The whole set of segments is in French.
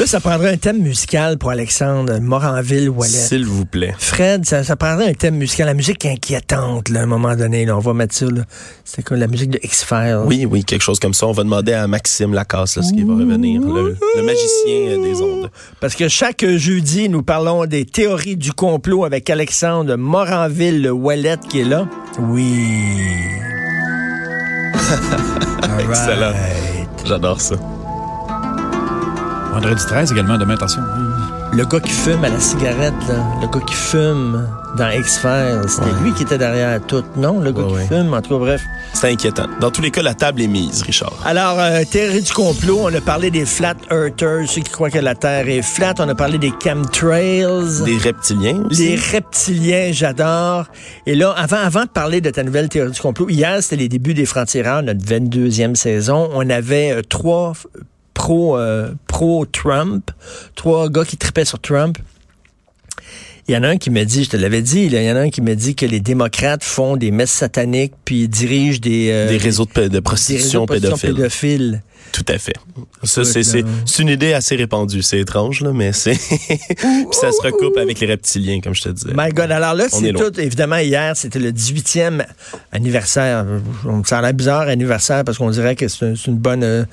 Là, ça prendrait un thème musical pour Alexandre Moranville-Wallet. S'il vous plaît. Fred, ça, ça prendrait un thème musical. La musique inquiétante, là, à un moment donné. Là, on va mettre ça. là. C'est comme la musique de X-Files. Oui, oui, quelque chose comme ça. On va demander à Maxime Lacasse, là, ce qui va revenir, le, le magicien des ondes. Parce que chaque jeudi, nous parlons des théories du complot avec Alexandre Moranville-Wallet qui est là. Oui. Excellent. J'adore ça. Vendredi 13 également, demain, attention. Le gars qui fume à la cigarette, là, le gars qui fume dans X-Files, c'était Ouais. lui qui était derrière tout. Non, le gars Ouais, qui ouais. fume, en tout cas, bref. C'est inquiétant. Dans tous les cas, la table est mise, Richard. Alors, euh, théorie du complot, on a parlé des flat earthers, ceux qui croient que la Terre est flat. On a parlé des chemtrails. Des reptiliens aussi. Les reptiliens, j'adore. Et là, avant, avant de parler de ta nouvelle théorie du complot, hier, c'était les débuts des Francs-Tireurs, notre 22e saison. On avait euh, trois pro, euh, pro-Trump, trois gars qui tripaient sur Trump. Il y en a un qui me dit, je te l'avais dit, là, il y en a un qui me dit que les démocrates font des messes sataniques puis dirigent des, euh, Des réseaux de, des réseaux prostitution de prostitution pédophile. pédophiles. Tout à fait. Ça, Écoute, c'est, c'est, là. c'est une idée assez répandue. C'est étrange, là, mais c'est. Puis ça se recoupe avec les reptiliens, comme je te disais. My God. Alors là, c'est tout. Évidemment, hier, c'était le 18e anniversaire. Ça a l'air bizarre, anniversaire, parce qu'on dirait que c'est un- c'est une bonne, euh,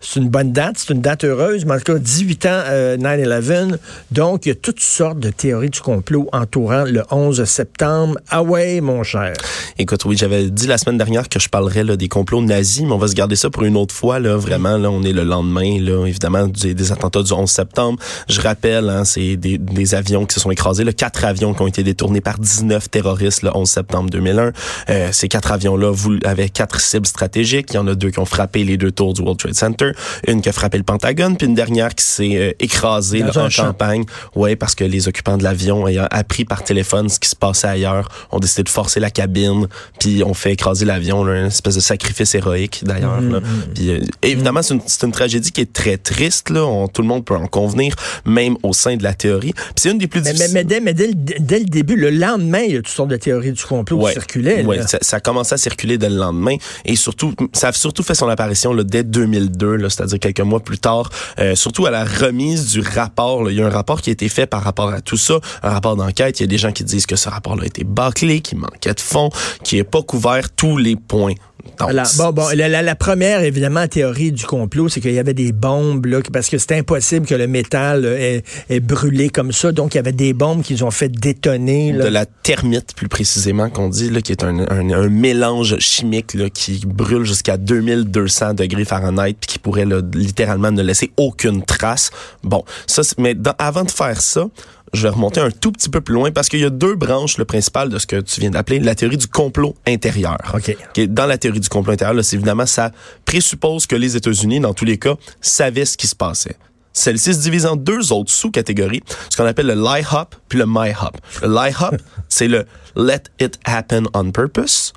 c'est une bonne date. C'est une date heureuse. Mais en tout cas, 18 ans, euh, 9-11. Donc, il y a toutes sortes de théories du complot entourant le 11 septembre. Ah ouais, mon cher. Écoute, oui, j'avais dit la semaine dernière que je parlerais là, des complots nazis, mais on va se garder ça pour une autre fois. Là, vraiment, là, on est le lendemain, là, évidemment, des, des attentats du 11 septembre. Je rappelle, hein, c'est des, des avions qui se sont écrasés, là, quatre avions qui ont été détournés par 19 terroristes le 11 septembre 2001. Euh, ces quatre avions-là avaient quatre cibles stratégiques. Il y en a deux qui ont frappé les deux tours du World Trade Center, une qui a frappé le Pentagone, puis une dernière qui s'est euh, écrasée là, en champ. campagne. Ouais, parce que les occupants de l'avion, ayant appris par téléphone ce qui se passait ailleurs, ont décidé de forcer la cabine, puis ont fait écraser l'avion, une espèce de sacrifice héroïque d'ailleurs. Mhm, là. Puis, euh, évidemment, c'est une, tragédie qui est très triste, là. On- tout le monde peut en convenir, même au sein de la théorie. C'est une des plus Mais, difficiles. mais dès, mais dès le, dès le début, le lendemain, il y a toutes sortes de théories du complot qui circulaient. Ouais, ça, ça a commencé à circuler dès le lendemain et surtout, ça a surtout fait son apparition là, dès 2002, là, c'est-à-dire quelques mois plus tard, euh, surtout à la remise du rapport. là. Il y a un rapport qui a été fait par rapport à tout ça, un rapport d'enquête. Il y a des gens qui disent que ce rapport-là a été bâclé, qu'il manquait de fond, qui n'est pas couvert tous les points. Donc, Voilà. Bon, bon, la, la- la première, évidemment, théorie du complot, c'est qu'il y avait des bombes, là, parce que c'était impossible que le métal euh, ait, brûlé comme ça. Donc, il y avait des bombes qu'ils ont fait détonner. de la thermite plus précisément qu'on dit qui est un, mélange chimique qui brûle jusqu'à 2200 degrés Fahrenheit puis qui pourrait littéralement ne laisser aucune trace. Bon, ça mais avant de faire ça, je vais remonter un tout petit peu plus loin parce qu'il y a deux branches le principal de ce que tu viens d'appeler la théorie du complot intérieur. OK. Ok, Dans la théorie du complot intérieur, là, c'est évidemment ça présuppose que les États-Unis, dans tous les cas, savaient ce qui se passait. Celle-ci se divise en deux autres sous-catégories, ce qu'on appelle le lie hop puis le my hop. Le lie hop, c'est le let it happen on purpose,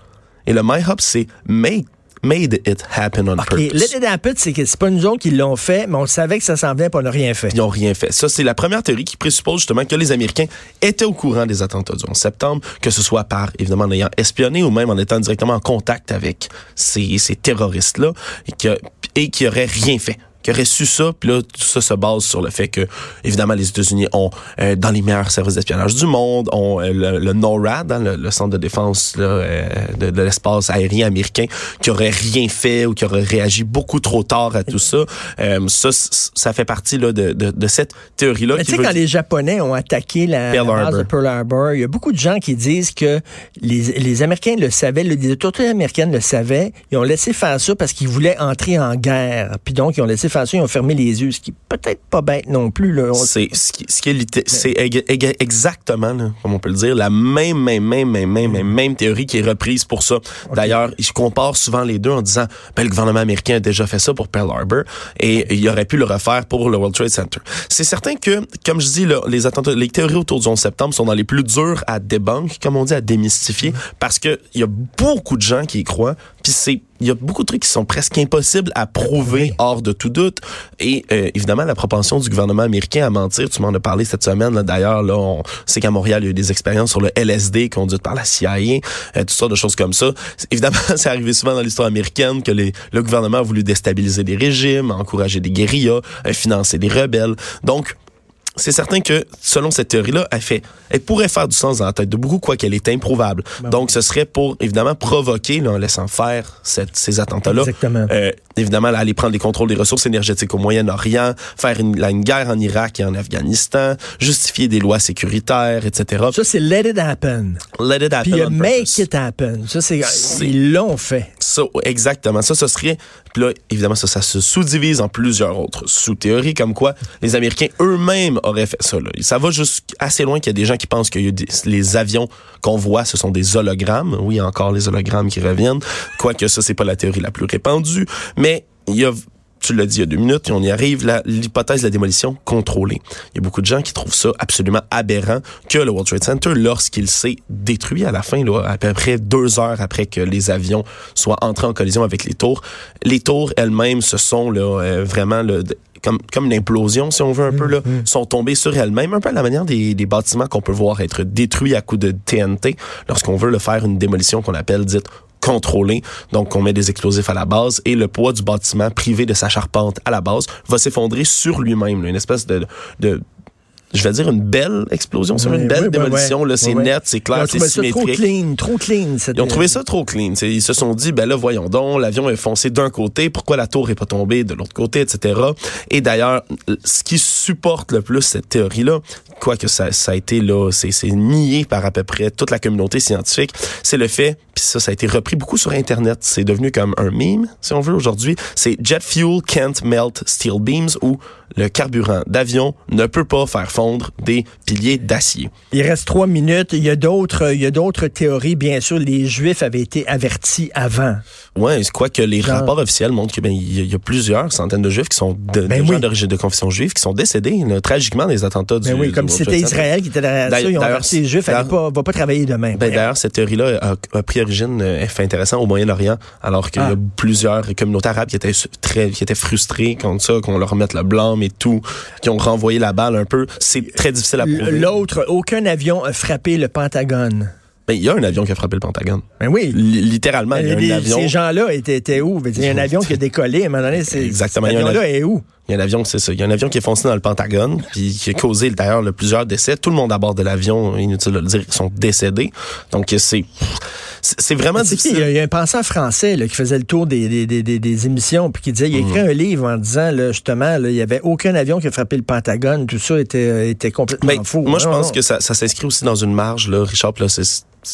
et le my hop, c'est make made it happen on OK. purpose. Let it happen, c'est que c'est pas nous autres qui l'ont fait, mais on savait que ça s'en venait, puis on n'a rien fait. Ils n'ont rien fait. Ça, c'est la première théorie qui présuppose justement que les Américains étaient au courant des attentats du 11 septembre, que ce soit par, évidemment, en ayant espionné ou même en étant directement en contact avec ces, ces terroristes-là et et qui n'auraient rien fait qui auraient su ça, puis là, tout ça se base sur le fait que, évidemment, les États-Unis ont, euh, dans les meilleurs services d'espionnage du monde, ont euh, le, le NORAD, hein, le, le centre de défense là, euh, de, de l'espace aérien américain, qui aurait rien fait ou qui aurait réagi beaucoup trop tard à tout ça. Ça, ça fait partie là, de, de, de cette théorie-là. Mais tu sais, veut quand les Japonais ont attaqué la, Pearl la base Harbor. de Pearl Harbor, il y a beaucoup de gens qui disent que les, les Américains le savaient, le- les autorités américaines le savaient, ils ont laissé faire ça parce qu'ils voulaient entrer en guerre. Puis donc, ils ont laissé ils ont fermé les yeux, ce qui peut-être pas bête non plus. Là. C'est ce qui, ce qui est, litté- c'est ég- ég- exactement, là, comme on peut le dire, la même, même, même, même, même, même, même théorie qui est reprise pour ça. D'ailleurs, je compare souvent les deux en disant, ben, le gouvernement américain a déjà fait ça pour Pearl Harbor et il aurait pu le refaire pour le World Trade Center. C'est certain que, comme je dis, là, les attentats, les théories autour du 11 septembre sont dans les plus dures à débunk, comme on dit, à démystifier, parce que il y a beaucoup de gens qui y croient, puis c'est il y a beaucoup de trucs qui sont presque impossibles à prouver hors de tout doute. Et euh, évidemment, la propension du gouvernement américain à mentir, tu m'en as parlé cette semaine. D'ailleurs, là, on sait qu'à Montréal, il y a eu des expériences sur le LSD conduites par la CIA, euh, toutes sortes de choses comme ça. Évidemment, c'est arrivé souvent dans l'histoire américaine que les, le gouvernement a voulu déstabiliser des régimes, encourager des guérillas, euh, financer des rebelles. Donc, c'est certain que, selon cette théorie-là, elle fait, elle pourrait faire du sens dans la tête de beaucoup, quoi qu'elle est improuvable. Ben Donc, ce serait pour, évidemment, provoquer, là, en laissant faire cette, ces attentats-là. Euh, évidemment, là, aller prendre les contrôles des ressources énergétiques au Moyen-Orient, faire une, une, guerre en Irak et en Afghanistan, justifier des lois sécuritaires, etc. Ça, c'est let it happen. Let it happen. Puis make it happen. Ça, c'est, ils l'ont fait. Ça, exactement. Ça, ce serait, puis là, évidemment, ça, ça se sous-divise en plusieurs autres sous-théories, comme quoi les Américains eux-mêmes aurait fait ça. Là. Ça va assez loin qu'il y a des gens qui pensent que les avions qu'on voit, ce sont des hologrammes. Oui, encore les hologrammes qui reviennent. Quoique ça, c'est pas la théorie la plus répandue. Mais il y a tu l'as dit il y a deux minutes, et on y arrive, l'hypothèse de la démolition contrôlée. Il y a beaucoup de gens qui trouvent ça absolument aberrant que le World Trade Center, lorsqu'il s'est détruit à la fin, là, à peu près deux heures après que les avions soient entrés en collision avec les tours, les tours elles-mêmes se sont là, euh, vraiment le, comme, comme une implosion, si on veut un peu, là, mm, mm. sont tombés sur elles-mêmes, un peu à la manière des, des bâtiments qu'on peut voir être détruits à coups de TNT lorsqu'on veut le faire une démolition qu'on appelle dite contrôlée. Donc, on met des explosifs à la base et le poids du bâtiment privé de sa charpente à la base va s'effondrer sur lui-même. Une espèce de, de je vais dire une belle explosion sur une belle démolition. là, c'est net, c'est clair, c'est symétrique. Trop clean, trop clean. Ils ont trouvé ça trop clean. Ils se sont dit, ben là, voyons donc, l'avion est foncé d'un côté, pourquoi la tour est pas tombée de l'autre côté, etc. Et d'ailleurs, ce qui supporte le plus cette théorie-là, quoique ça, ça a été là, c'est nié par à peu près toute la communauté scientifique, c'est le fait, puis ça, ça a été repris beaucoup sur Internet, c'est devenu comme un meme, si on veut aujourd'hui, c'est Jet Fuel Can't Melt Steel Beams ou le carburant d'avion ne peut pas faire fondre des piliers d'acier. Il reste trois minutes. Il y a d'autres, il y a d'autres théories. Bien sûr, les Juifs avaient été avertis avant. Ouais, je crois que les rapports officiels montrent qu'il ben, y, a plusieurs centaines de Juifs qui sont de, ben d'origine de confession juive qui sont décédés tragiquement des attentats ben du. oui, comme si c'était Israël qui était derrière ça. Ils ont averti les Juifs. Allez pas, va pas travailler demain. Ben, d'ailleurs, cette théorie-là a, pris origine, euh, fait intéressant au Moyen-Orient, alors qu'il y a ah. plusieurs communautés arabes qui étaient très, qui étaient frustrées contre ça, qu'on leur remette le blanc et tout, qui ont renvoyé la balle un peu. C'est très difficile à prouver. L'autre, aucun avion a frappé le Pentagone. Ben, il y a un avion qui a frappé le Pentagone. Ben oui. littéralement, il y a un avion. Ces gens-là étaient, où? Il y a un avion qui a décollé. À un moment donné, c'est, Exactement. Cet avion-là est où? Il y a un avion, c'est ça. Il y a un avion qui est foncé dans le Pentagone, puis qui a causé d'ailleurs plusieurs décès. Tout le monde à bord de l'avion, inutile de le dire, sont décédés. Donc c'est c'est vraiment difficile. Il y, a un penseur français là, qui faisait le tour des, des, des, des émissions, puis qui disait, il a écrit mm. un livre en disant là, justement, là, il y avait aucun avion qui a frappé le Pentagone. Tout ça était, était complètement ben, faux. Moi, je pense que ça, ça s'inscrit aussi dans une marge, là, Richard. Là, c'est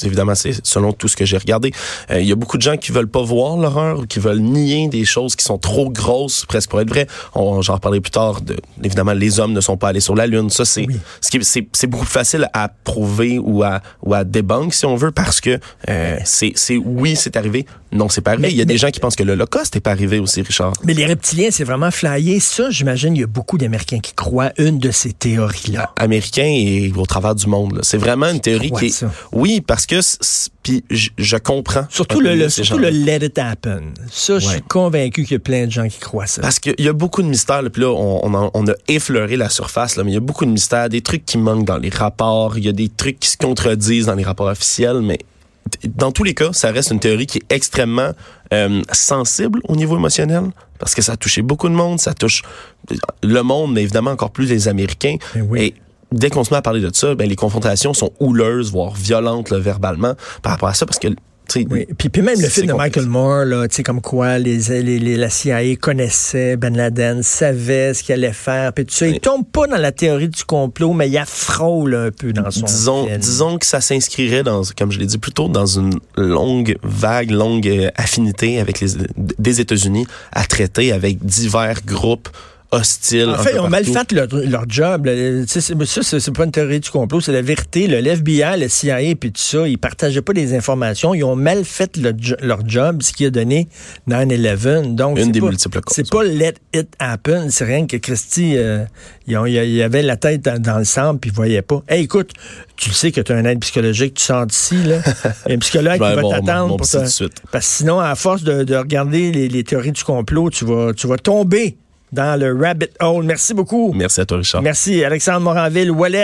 évidemment, c'est selon tout ce que j'ai regardé. Euh, il y a beaucoup de gens qui veulent pas voir l'horreur ou qui veulent nier des choses qui sont trop grosses, presque pour être vraies. J'en reparlerai plus tard. De, évidemment, les hommes ne sont pas allés sur la Lune. Ça, c'est ce qui c'est beaucoup plus facile à prouver ou à ou à débunk si on veut parce que euh, c'est c'est oui, c'est arrivé. Non, c'est pas arrivé. il y a des gens qui pensent que l'Holocauste n'est pas arrivé aussi, Richard. Mais les reptiliens, c'est vraiment flyé. Ça, j'imagine, il y a beaucoup d'Américains qui croient une de ces théories-là. Américains et au travers du monde. C'est vraiment une théorie qui est. Oui, parce que puis je, comprends. Surtout le, surtout le let it happen. Ça, je suis convaincu qu'il y a plein de gens qui croient ça. Parce qu'il y a beaucoup de mystères. Puis là, on, a, effleuré la surface, là, mais il y a beaucoup de mystères, des trucs qui manquent dans les rapports. Il y a des trucs qui se contredisent dans les rapports officiels, mais dans tous les cas, ça reste une théorie qui est extrêmement euh, sensible au niveau émotionnel parce que ça a touché beaucoup de monde, ça touche le monde, mais évidemment encore plus les Américains. Et dès qu'on se met à parler de ça, ben, les confrontations sont houleuses, voire violentes verbalement par rapport à ça parce que oui. Puis, puis même le film de Michael Moore, là, comme quoi les, les, les, la CIA connaissait Ben Laden, savait ce qu'il allait faire, puis tout ça. Il tombe pas dans la théorie du complot, mais il frôle un peu dans son disons, Disons que ça s'inscrirait dans, comme je l'ai dit plutôt, dans une longue, vague, longue euh, affinité avec les des États-Unis à traiter avec divers groupes hostile. En fait, ils ont mal fait leur, leur job. Là. Ça, c'est pas une théorie du complot, c'est la vérité. Le FBI, le CIA, puis tout ça, ils partageaient pas des informations. Ils ont mal fait le, leur job, ce qui a donné 9-11. Donc, une des pas, multiples causes. C'est pas let it happen. C'est rien que Christy, euh, il y avait la tête dans, dans le sang, puis il voyait pas. Hey, écoute, tu le sais que tu as un aide psychologique, tu sors d'ici, là. Il y a un psychologue qui va t'attendre pour ça. Parce que sinon, à force de, de regarder les, les, théories du complot, tu vas, tu vas tomber dans le rabbit hole. Merci beaucoup. Merci à toi, Richard. Merci. Alexandre Moranville, Wallet.